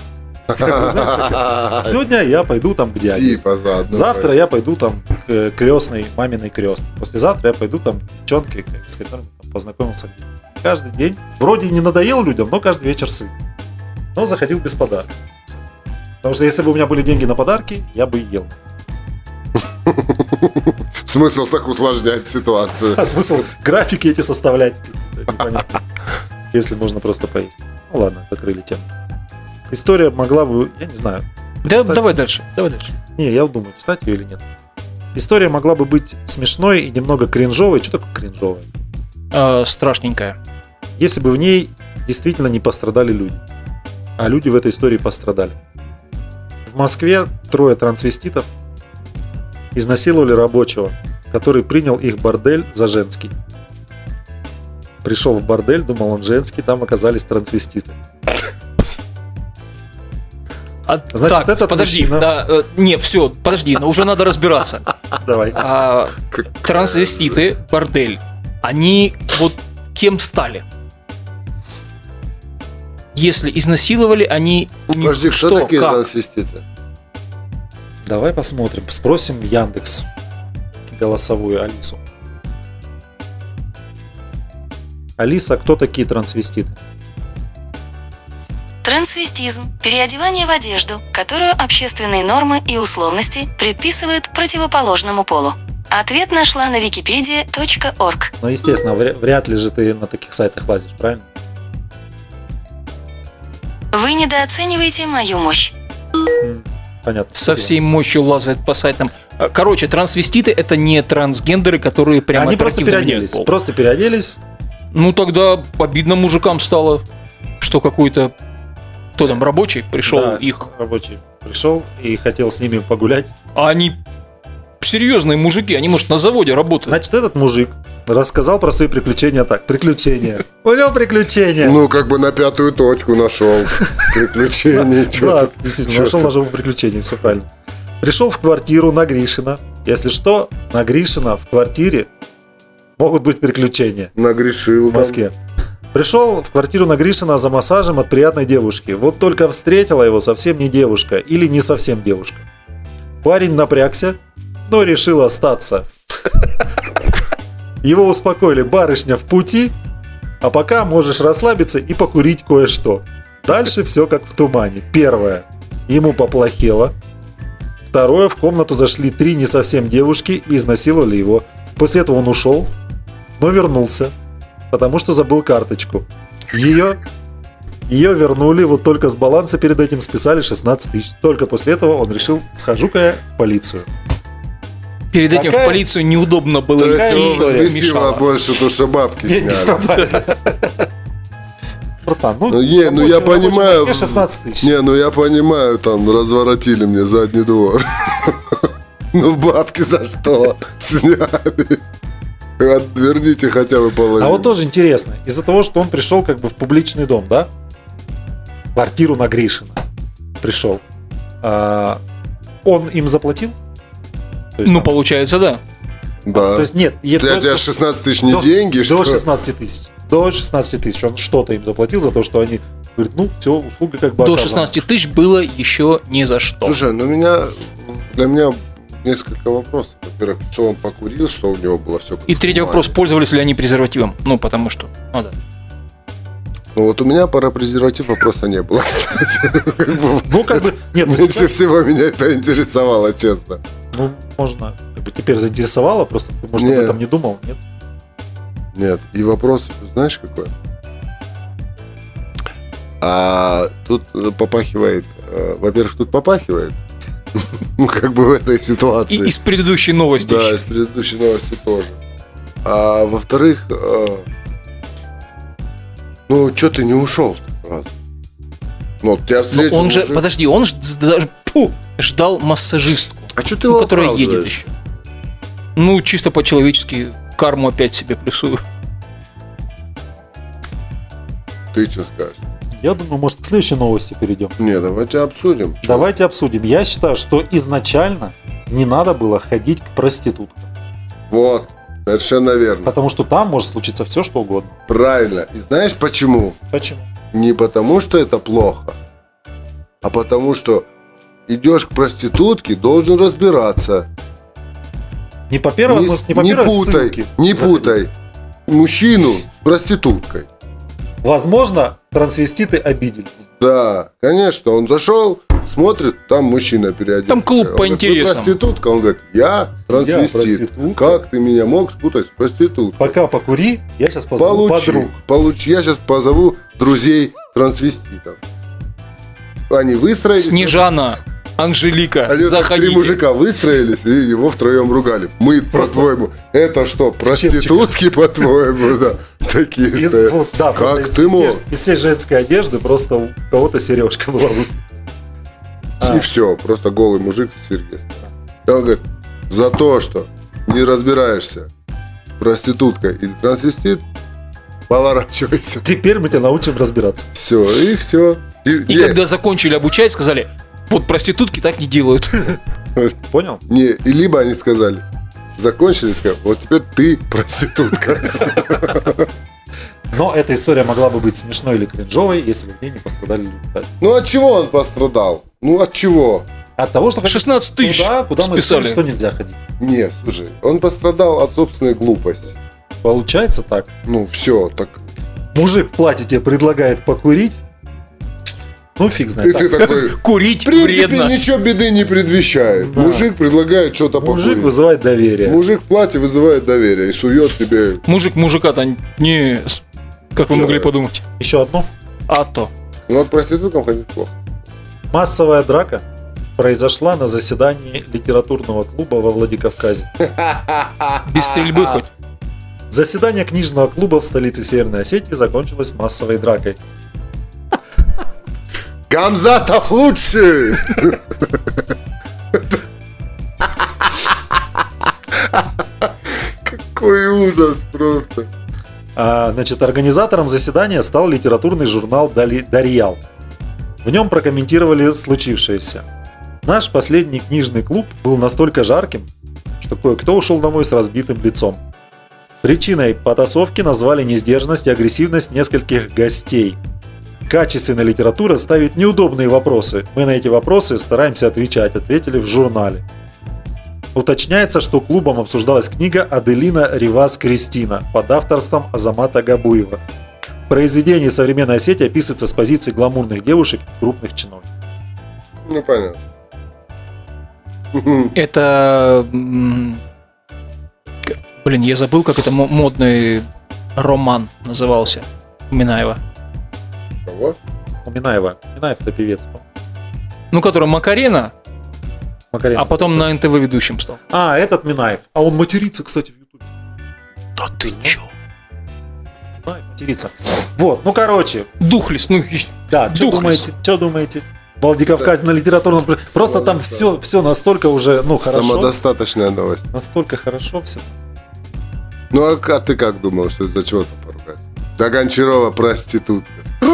*laughs* Сегодня я пойду там к дяде. Типа заодно. Завтра я пойду там к крестной, маминой крестной. Послезавтра я пойду там к девчонке, с которой познакомился. Каждый день. Вроде не надоел людям, но каждый вечер сыт. Но заходил без подарка. Потому что если бы у меня были деньги на подарки, я бы и ел. *laughs* Смысл так усложнять ситуацию. А смысл графики эти составлять? Если можно просто поесть. Ну ладно, закрыли тему. История могла бы, я не знаю. Да, давай дальше, давай дальше. Не, я думаю, читать ее или нет. История могла бы быть смешной и немного кринжовой. Что такое кринжовой? Э, страшненькая. Если бы в ней действительно не пострадали люди. А люди в этой истории пострадали. В Москве трое трансвеститов изнасиловали рабочего, который принял их бордель за женский. Пришел в бордель, думал он женский, там оказались трансвеститы. А, Значит, так, этот подожди, мужчина- да, э, не, все, подожди, но уже надо разбираться. *laughs* Давай. А, трансвеститы, бордель, они вот кем стали? Если изнасиловали, они у них Подожди, кто что, такие как? трансвеститы? Давай посмотрим. Спросим Яндекс голосовую Алису. Алиса, кто такие трансвеститы? Трансвестизм – переодевание в одежду, которую общественные нормы и условности предписывают противоположному полу. Ответ нашла на wikipedia.org. Ну, естественно, вря- вряд ли же ты на таких сайтах лазишь, правильно? Вы недооцениваете мою мощь. Понятно. Со всей мощью лазает по сайтам. А, Короче, трансвеститы это не трансгендеры, которые прямо Они просто переоделись. пол. Просто переоделись. Ну тогда обидно мужикам стало, что какой-то кто там рабочий пришел Да, их, рабочий пришел и хотел с ними погулять. а они серьезные мужики, они может на заводе работают. Значит, этот мужик рассказал про свои приключения так. Приключения. У него приключения. Ну, как бы на пятую точку нашел. Приключений. Да, действительно, нашел тут? ножевое приключение, все правильно. Пришел в квартиру на Гришина. Если что, на Гришина в квартире могут быть приключения Нагрешил в. Москве. Пришел в квартиру на Гришина за массажем от приятной девушки. Вот только встретила его совсем не девушка или не совсем девушка. Парень напрягся, но решил остаться. Его успокоили барышня в пути, а пока можешь расслабиться и покурить кое-что. Дальше все как в тумане. Первое. Ему поплохело. Второе. В комнату зашли три не совсем девушки и изнасиловали его. После этого он ушел, но вернулся, потому что забыл карточку. Ее, ее вернули, вот только с баланса перед этим списали 16 тысяч. Только после этого он решил, схожу-ка я в полицию. Перед этим Какая- в полицию неудобно было То есть мешало. больше, то, что бабки сняли. Братан, Ну, не, ну, я рабочий- рабочий в понимаю. Москве 16 тысяч. Не, ну я понимаю, там разворотили мне задний двор. *laughs* Ну бабки за что сняли? Отверните хотя бы половину. А вот тоже интересно, из-за того, что он пришел как бы в публичный дом, да? Квартиру на Гришина пришел. А, он им заплатил? Есть Ну, там- получается, да. Да. То есть нет, Для до- тебя 16 тысяч не до- деньги, До что? 16 тысяч. До 16 тысяч. Он что-то им заплатил за то, что они говорят, ну, все, услуга как бы До оказана. 16 тысяч было еще ни за что. Слушай, ну меня для меня несколько вопросов. Во-первых, что он покурил, что у него было все. И третий вопрос, пользовались ли они презервативом? Ну, потому что, ну да. Ну вот у меня про презерватив вопроса не было, *laughs* кстати. Ну, как бы, нет, ну, Меньше сейчас- всего меня это интересовало, честно. Ну, можно, как бы теперь заинтересовало, просто ты, может, Не. об этом не думал, нет? Нет. И вопрос, знаешь, какой? А тут попахивает. э, Во-первых, тут попахивает. *laughs* Ну, как бы в этой И ситуации. из предыдущей новости. Да, из предыдущей новости тоже. А во-вторых, э, ну, что ты не ушел сразу? Ну, вот тебя Но встретил он же, подожди, он ж- даже пу, ждал массажистку, А что ты ну, его которая едет оправдываешь? еще. Ну, чисто по-человечески карму опять себе плюсую. Ты что скажешь? Я думаю, может, к следующей новости перейдем. Не, давайте обсудим. Чё? Давайте обсудим. Я считаю, что изначально не надо было ходить к проституткам. Вот, совершенно верно. Потому что там может случиться все, что угодно. Правильно. И знаешь почему? Почему? Не потому, что это плохо, а потому, что идешь к проститутке, должен разбираться. Не по первой, не, не, по не первой путай, ссылке не заходить. путай мужчину с проституткой. Возможно, трансвеститы обиделись. Да, конечно, он зашел, смотрит, там мужчина переоделся. Там клуб Он по говорит, «Вы интересам». проститутка, он говорит, я трансвестит. проститутка. как ты меня мог спутать с проституткой? Пока покури, я сейчас позову Получи, подруг. получи. Я сейчас позову друзей трансвеститов. Они выстроились. Снежана, Анжелика, Они так три заходите. мужика выстроились и его втроем ругали. Мы, по-твоему, это что, проститутки, по-твоему, да? Такие Из, стоят. вот, да, просто Как из, ты всей- мог? из всей женской одежды просто у кого-то сережка была. вы- А. И все, просто голый мужик с Сергей. И он говорит, за то, что не разбираешься, проститутка или трансвестит, поворачивайся. Теперь мы тебя научим разбираться. Все, и все. И, И когда закончили обучать, сказали, вот проститутки так не делают. *laughs* Понял? не, и либо они сказали, закончили, сказали, вот теперь ты проститутка. *laughs* Но эта история могла бы быть смешной или кринжовой, если бы в ней не пострадали люди. Ну от чего он пострадал? Ну от чего? От того, что 16 тысяч туда, куда мы списали. решили, что нельзя ходить. Не, слушай, он пострадал от собственной глупости. Получается так. Ну все, так. Мужик в платье тебе предлагает покурить. Ну, фиг И знает. ты Так, такой, *laughs* Курить в принципе, вредно. ничего беды не предвещает. Да. Мужик предлагает что-то Мужик покурить. вызывает доверие. Мужик в платье вызывает доверие и сует тебе. Мужик мужика-то не... Как вы Чё? могли подумать? Еще одно. А то. Ну, от проституткам ходить плохо. Массовая драка произошла на заседании литературного клуба во Владикавказе. Без стрельбы хоть. Заседание книжного клуба в столице Северной Осетии закончилось массовой дракой. Гамзатов лучший! Какой ужас просто. А, значит, организатором заседания стал литературный журнал «Дали- «Дарьял». В нем прокомментировали случившееся. Наш последний книжный клуб был настолько жарким, что кое-кто ушел домой с разбитым лицом. Причиной потасовки назвали несдержанность и агрессивность нескольких гостей. Качественная литература ставит неудобные вопросы. Мы на эти вопросы стараемся отвечать, ответили в журнале. Уточняется, что клубом обсуждалась книга Аделина Ривас Кристина под авторством Азамата Габуева. В произведении современной Осетии описывается с позиции гламурных девушек и крупных чиновников. Ну, понятно. Это... Блин, я забыл, как это мо- модный роман назывался. Минаева. Кого? У Минаева. Минаев это певец. Ну, который Макарена, Макаренко. а потом на НТВ ведущим стал. А, этот Минаев. А он матерится, кстати, в Ютубе. Да ты чё? Минаев матерится. Вот, ну короче, Духлес, ну... да, что думаете? Что думаете? Владикавказ на литературном... пр- Просто там все, все настолько уже, ну, хорошо. Самодостаточная новость. Настолько хорошо все. Ну, а, а ты как думал, что из-за чего там поругать? Да Гончарова проститутка. *gasps*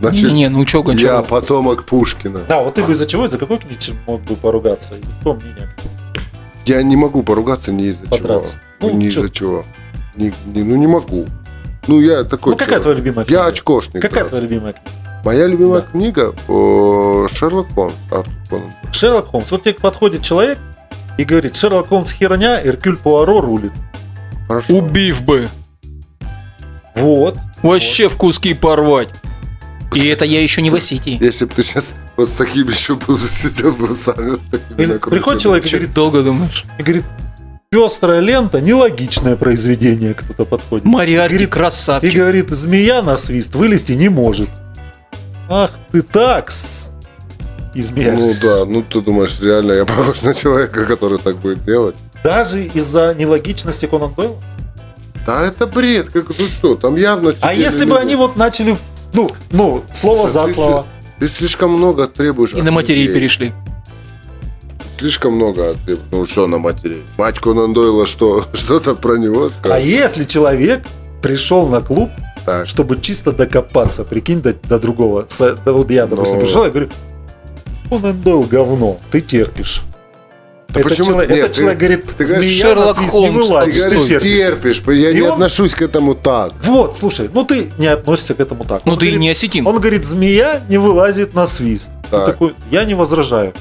Значит, Не-не, ну чё, я Гончаров? потомок Пушкина. Да, вот ты бы из-за чего, из-за какой книжки мог бы поругаться? Из-за какого мнения? Я не могу поругаться ни из-за чего. Подраться. Ну, Ну, ни из-за чего. Ни- ни- ну, не могу. Ну, я такой Ну, какая человек. твоя любимая Я книга? очкошник. Какая твоя любимая книга? Моя любимая Да. книга о, Шерлок Холмс. Артур. Шерлок Холмс. Вот тебе подходит человек и говорит, Шерлок Холмс херня, Эркюль Пуаро рулит. Хорошо. Убив бы. Вот. Вообще в куски порвать. И это я еще не в Осетии. Если бы ты сейчас вот с такими еще был сидел бы сами, вот с такими Или накрученными. приходит человек и говорит, долго думаешь? и говорит, пестрая лента, нелогичное произведение, кто-то подходит. Мариарти Говорит, И красавчик. говорит, змея на свист вылезти не может. Ах ты так И змея. Ну да, ну ты думаешь, реально я похож на человека, который так будет делать? Даже из-за нелогичности Конан Дойла? Да это бред, как ну что, там явно... А если бы они вот начали, ну, ну, слово Слушай, за ты слово. Ты слишком много требуешь И на матерей людей. перешли. Слишком много требуешь. Ну что на матерей? Мать Конан Дойла, что? *laughs* Что-то про него А скажет? если человек пришел на клуб, Так. чтобы чисто докопаться, прикинь, до, до другого. С- да вот я, допустим, Ну. пришел и говорю, Конан Дойл говно, ты терпишь. Да этот почему- человек, нет, этот ты- человек говорит, ты говоришь, змея Шерлок на свист не Холмс, Ты вылазит, ты говоришь, терпишь. терпишь, я И не он- отношусь к этому так. Вот, слушай, ну ты не относишься к этому так. Ну Он ты и говорит- не осетин. Он говорит, змея не вылазит на свист. Ты Так. такой, я не возражаю.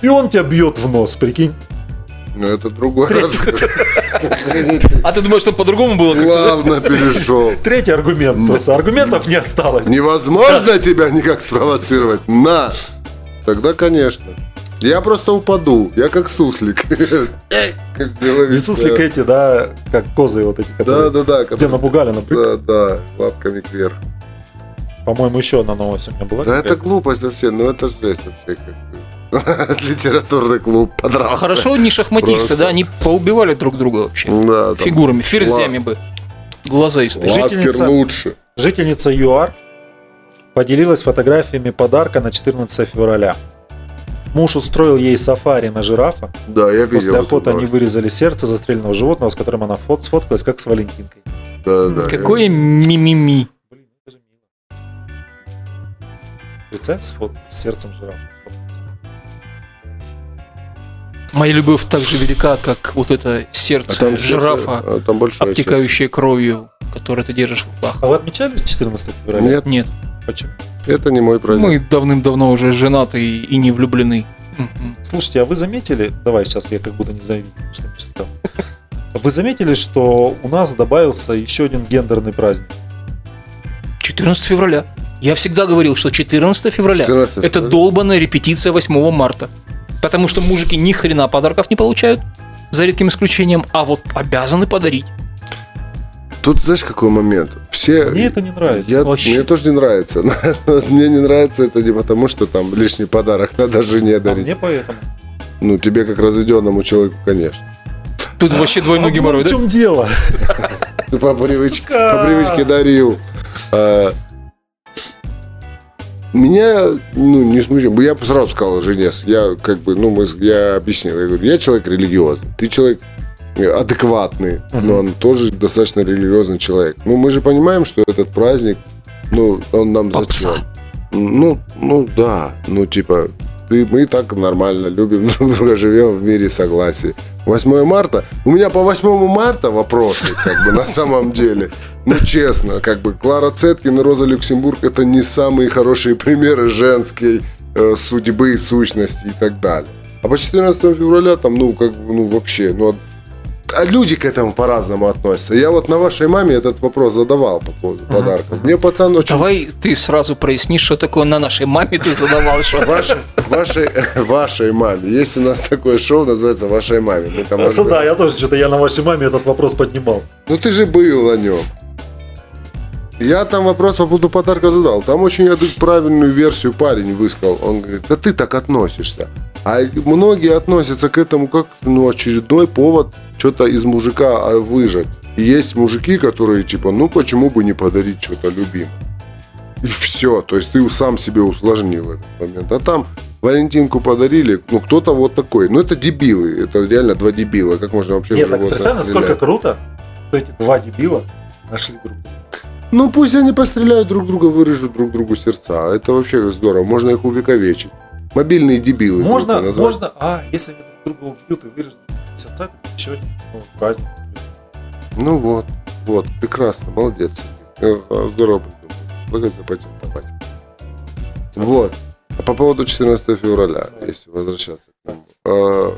И он тебя бьет в нос, прикинь. Ну это другой раз. А ты думаешь, что по-другому было? Главное перешел. Третий аргумент. Просто аргументов не осталось. Невозможно тебя никак спровоцировать. На! Тогда, конечно. Я просто упаду. Я как суслик. Не суслик эти, да, как козы вот эти, Да, которые да, да. где напугали, например. Да, да, лапками кверх. По-моему, еще одна новость у меня была. Да это глупость вообще, ну это жесть вообще. как бы. *laughs* Литературный клуб подрался. Хорошо, не шахматисты, Просто. да, они поубивали друг друга вообще. Да, Фигурами, ферзями бы. Глазаистые. Ла- Ласкер Жительница- лучше. Жительница ЮАР поделилась фотографиями подарка на 14 февраля. Муж устроил ей сафари на жирафа. Да, я видел. После охоты они вырезали сердце застреленного животного, с которым она фот сфоткалась, как с Валентинкой. Да, да. Какое мимими. Блин, это же мило. Представь, сфот с сердцем жирафа. Моя любовь так же велика, как вот это А сердце там жирафа, сердце- а там обтекающее кровью, которое ты держишь в руках. А вы отмечали 14 сердце. февраля? Нет, Нет, Почему? это не мой праздник. мы давным-давно уже женаты и не влюблены. Слушайте, а вы заметили, давай сейчас я как будто не заметил, что я сейчас сказал. Вы заметили, что у нас добавился еще один гендерный праздник? 14 февраля. Я всегда говорил, что 14 февраля 14 это февраля. долбанная репетиция 8 марта. Потому что мужики ни хрена подарков не получают, за редким исключением, а вот обязаны подарить. Тут знаешь какой момент? Все... Мне это не нравится. Я- Вообще. мне тоже не нравится. *laughs* Мне не нравится это не потому, что там лишний подарок надо жене А дарить. мне поэтому. Ну, тебе как разведенному человеку, конечно. Тут вообще двойной А геморрой, в да? чем дело? Ты *laughs* по привычке, по привычке дарил. А, Меня, ну, не смущает. Я бы сразу сказал жене, я как бы, ну, мы, я объяснил, я говорю, я человек религиозный, ты человек адекватный, Мгм. но он тоже достаточно религиозный человек. Ну, мы же понимаем, что этот праздник, ну, он нам Попса. зачем? Ну, ну да, ну типа, ты, мы так нормально любим *laughs* друг друга, живем в мире согласия. 8 марта, у меня по 8 марта вопросы, как бы на самом деле. Ну, честно, как бы Клара Цеткин и Роза Люксембург это не самые хорошие примеры женской э, судьбы, сущности и так далее. А по 14 февраля там, ну, как бы, ну, вообще, ну, люди к этому по-разному относятся. Я вот на вашей маме этот вопрос задавал по поводу Ага. подарков. Мне пацан очень Давай ты сразу прояснишь, что такое на нашей маме ты задавал, что *laughs* Вашей, вашей, вашей маме. Есть у нас такое шоу, называется «Вашей маме». Мы там Это да, я тоже что-то я на вашей маме этот вопрос поднимал. Ну ты же был на нем. Я там вопрос по поводу подарка задал. Там очень правильную версию парень высказал. Он говорит, да ты так относишься. А многие относятся к этому как ну, очередной повод что-то из мужика а, выжать. И есть мужики, которые типа, ну почему бы не подарить что-то любимое. И все. То есть ты сам себе усложнил этот момент. А там Валентинку подарили, ну кто-то вот такой. Ну это дебилы. Это реально два дебила. Как можно вообще Нет, так представь, насколько круто, что эти два дебила нашли друг друга. Ну пусть они постреляют друг друга, вырежут друг другу сердца. Это вообще здорово. Можно их увековечить. Мобильные дебилы. Можно, можно, а если они друга убьют и вырежут сердца, еще один ну, праздник. Ну вот, вот, прекрасно, молодец. Э, э, Здорово придумал. Благодарю запатентовать. Вот. А по поводу 14 февраля, если возвращаться к нему. э,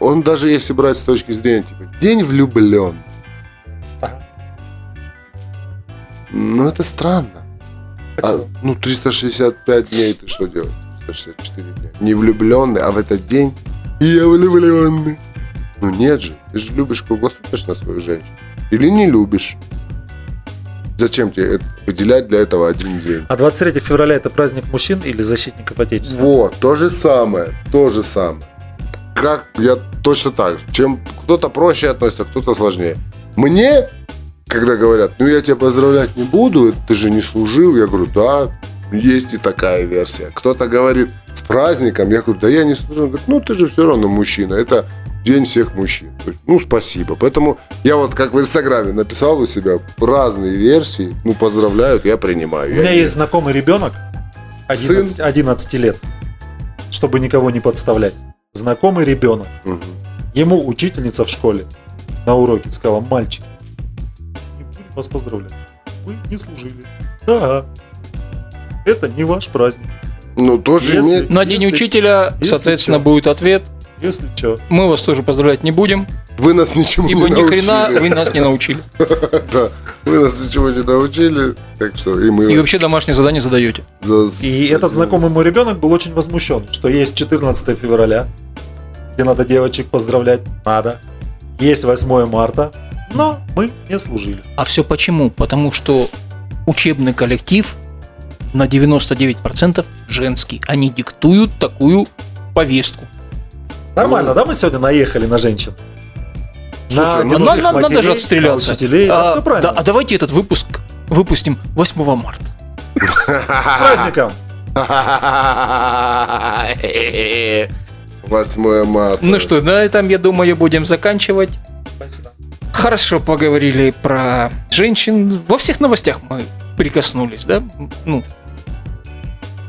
Он даже если брать с точки зрения, типа, день влюблен. Ага. Ну, это странно. А, Почему? ну, 365 дней ты что делаешь? 364 дня. Не влюбленный, а в этот день я влюбленный. Ну нет же, ты же любишь круглосуточно свою женщину. Или не любишь. Зачем тебе это- выделять для этого один день? А 23 февраля это праздник мужчин или защитников Отечества? Вот, то же самое, то же самое. Как я точно так же. Чем кто-то проще относится, кто-то сложнее. Мне, когда говорят, ну я тебя поздравлять не буду, ты же не служил, я говорю, да, есть и такая версия. Кто-то говорит, праздником, я говорю, да я не служил. Он говорит, ну ты же все равно мужчина, это день всех мужчин. Есть, ну, спасибо. Поэтому я вот как в Инстаграме написал у себя разные версии, ну, поздравляют, я принимаю. У Я меня не- есть знакомый ребенок 11, 11 лет, чтобы никого не подставлять. Знакомый ребенок. Мгм. Ему учительница в школе на уроке сказала, мальчик, вас поздравлять. Вы не служили. Да. Это не ваш праздник. Ну, тоже Если- имеет на день Если- учителя, если соответственно, чё. будет ответ. Если что. Мы вас тоже поздравлять не будем, Вы нас ничему ибо не ни хрена научили. вы нас не научили. *laughs* Да, вы нас ничего не научили, так что и мы... И вообще домашнее задание задаете. за- И этот знакомый мой ребенок был очень возмущен, что есть 14 февраля, где надо девочек поздравлять. Надо. Есть 8 марта, но мы не служили. А все почему? Потому что учебный коллектив на 99% женский. Они диктуют такую повестку. Нормально, да, мы сегодня наехали на женщин? Слушай, ну, А ненужных надо, надо же матерей, отстреляться. на учителей, да, А, все правильно. да, а давайте этот выпуск выпустим 8 марта. С праздником! 8 марта. Ну что, на этом, я думаю, будем заканчивать. Спасибо. Хорошо поговорили про женщин. Во всех новостях мы прикоснулись, да? Ну,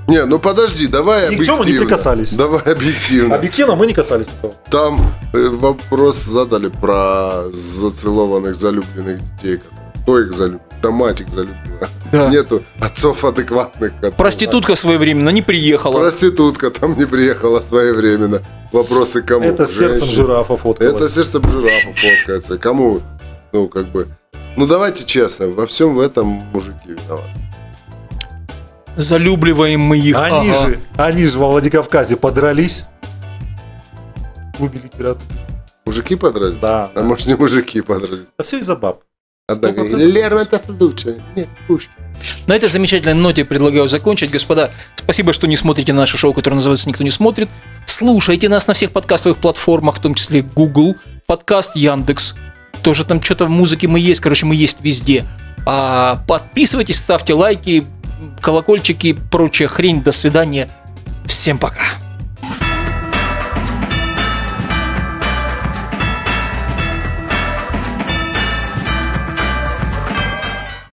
Не, ну подожди, давай Ни к чему не объективно. прикасались. Давай объективно. Объективно мы не касались. Там э, вопрос задали про зацелованных, залюбленных детей. Кто их залюбил? Да мать их залюбила. да. Нету отцов адекватных. которые- Проститутка своевременно не приехала. Проститутка там не приехала своевременно. Вопросы кому? Это с сердцем жирафа Это фоткалось. сердцем жирафа фоткается. Кому? Ну, как бы... Ну, давайте честно, во всем в этом мужики виноваты. Залюбливаем мы их. Они ага. же, они же во Владикавказе подрались. В клубе литературы. Мужики подрались? Да, А да. может, не мужики подрались? Да все из-за баб. Лермонтов лучше. Нет, Пушкин. На этой замечательной ноте предлагаю закончить. Господа, спасибо, что не смотрите наше шоу, которое называется «Никто не смотрит». Слушайте нас на всех подкастовых платформах, в том числе Google, подкаст Яндекс. Тоже там что-то в музыке мы есть, короче, мы есть везде. А, подписывайтесь, ставьте лайки, колокольчики, прочая хрень. До свидания. Всем пока.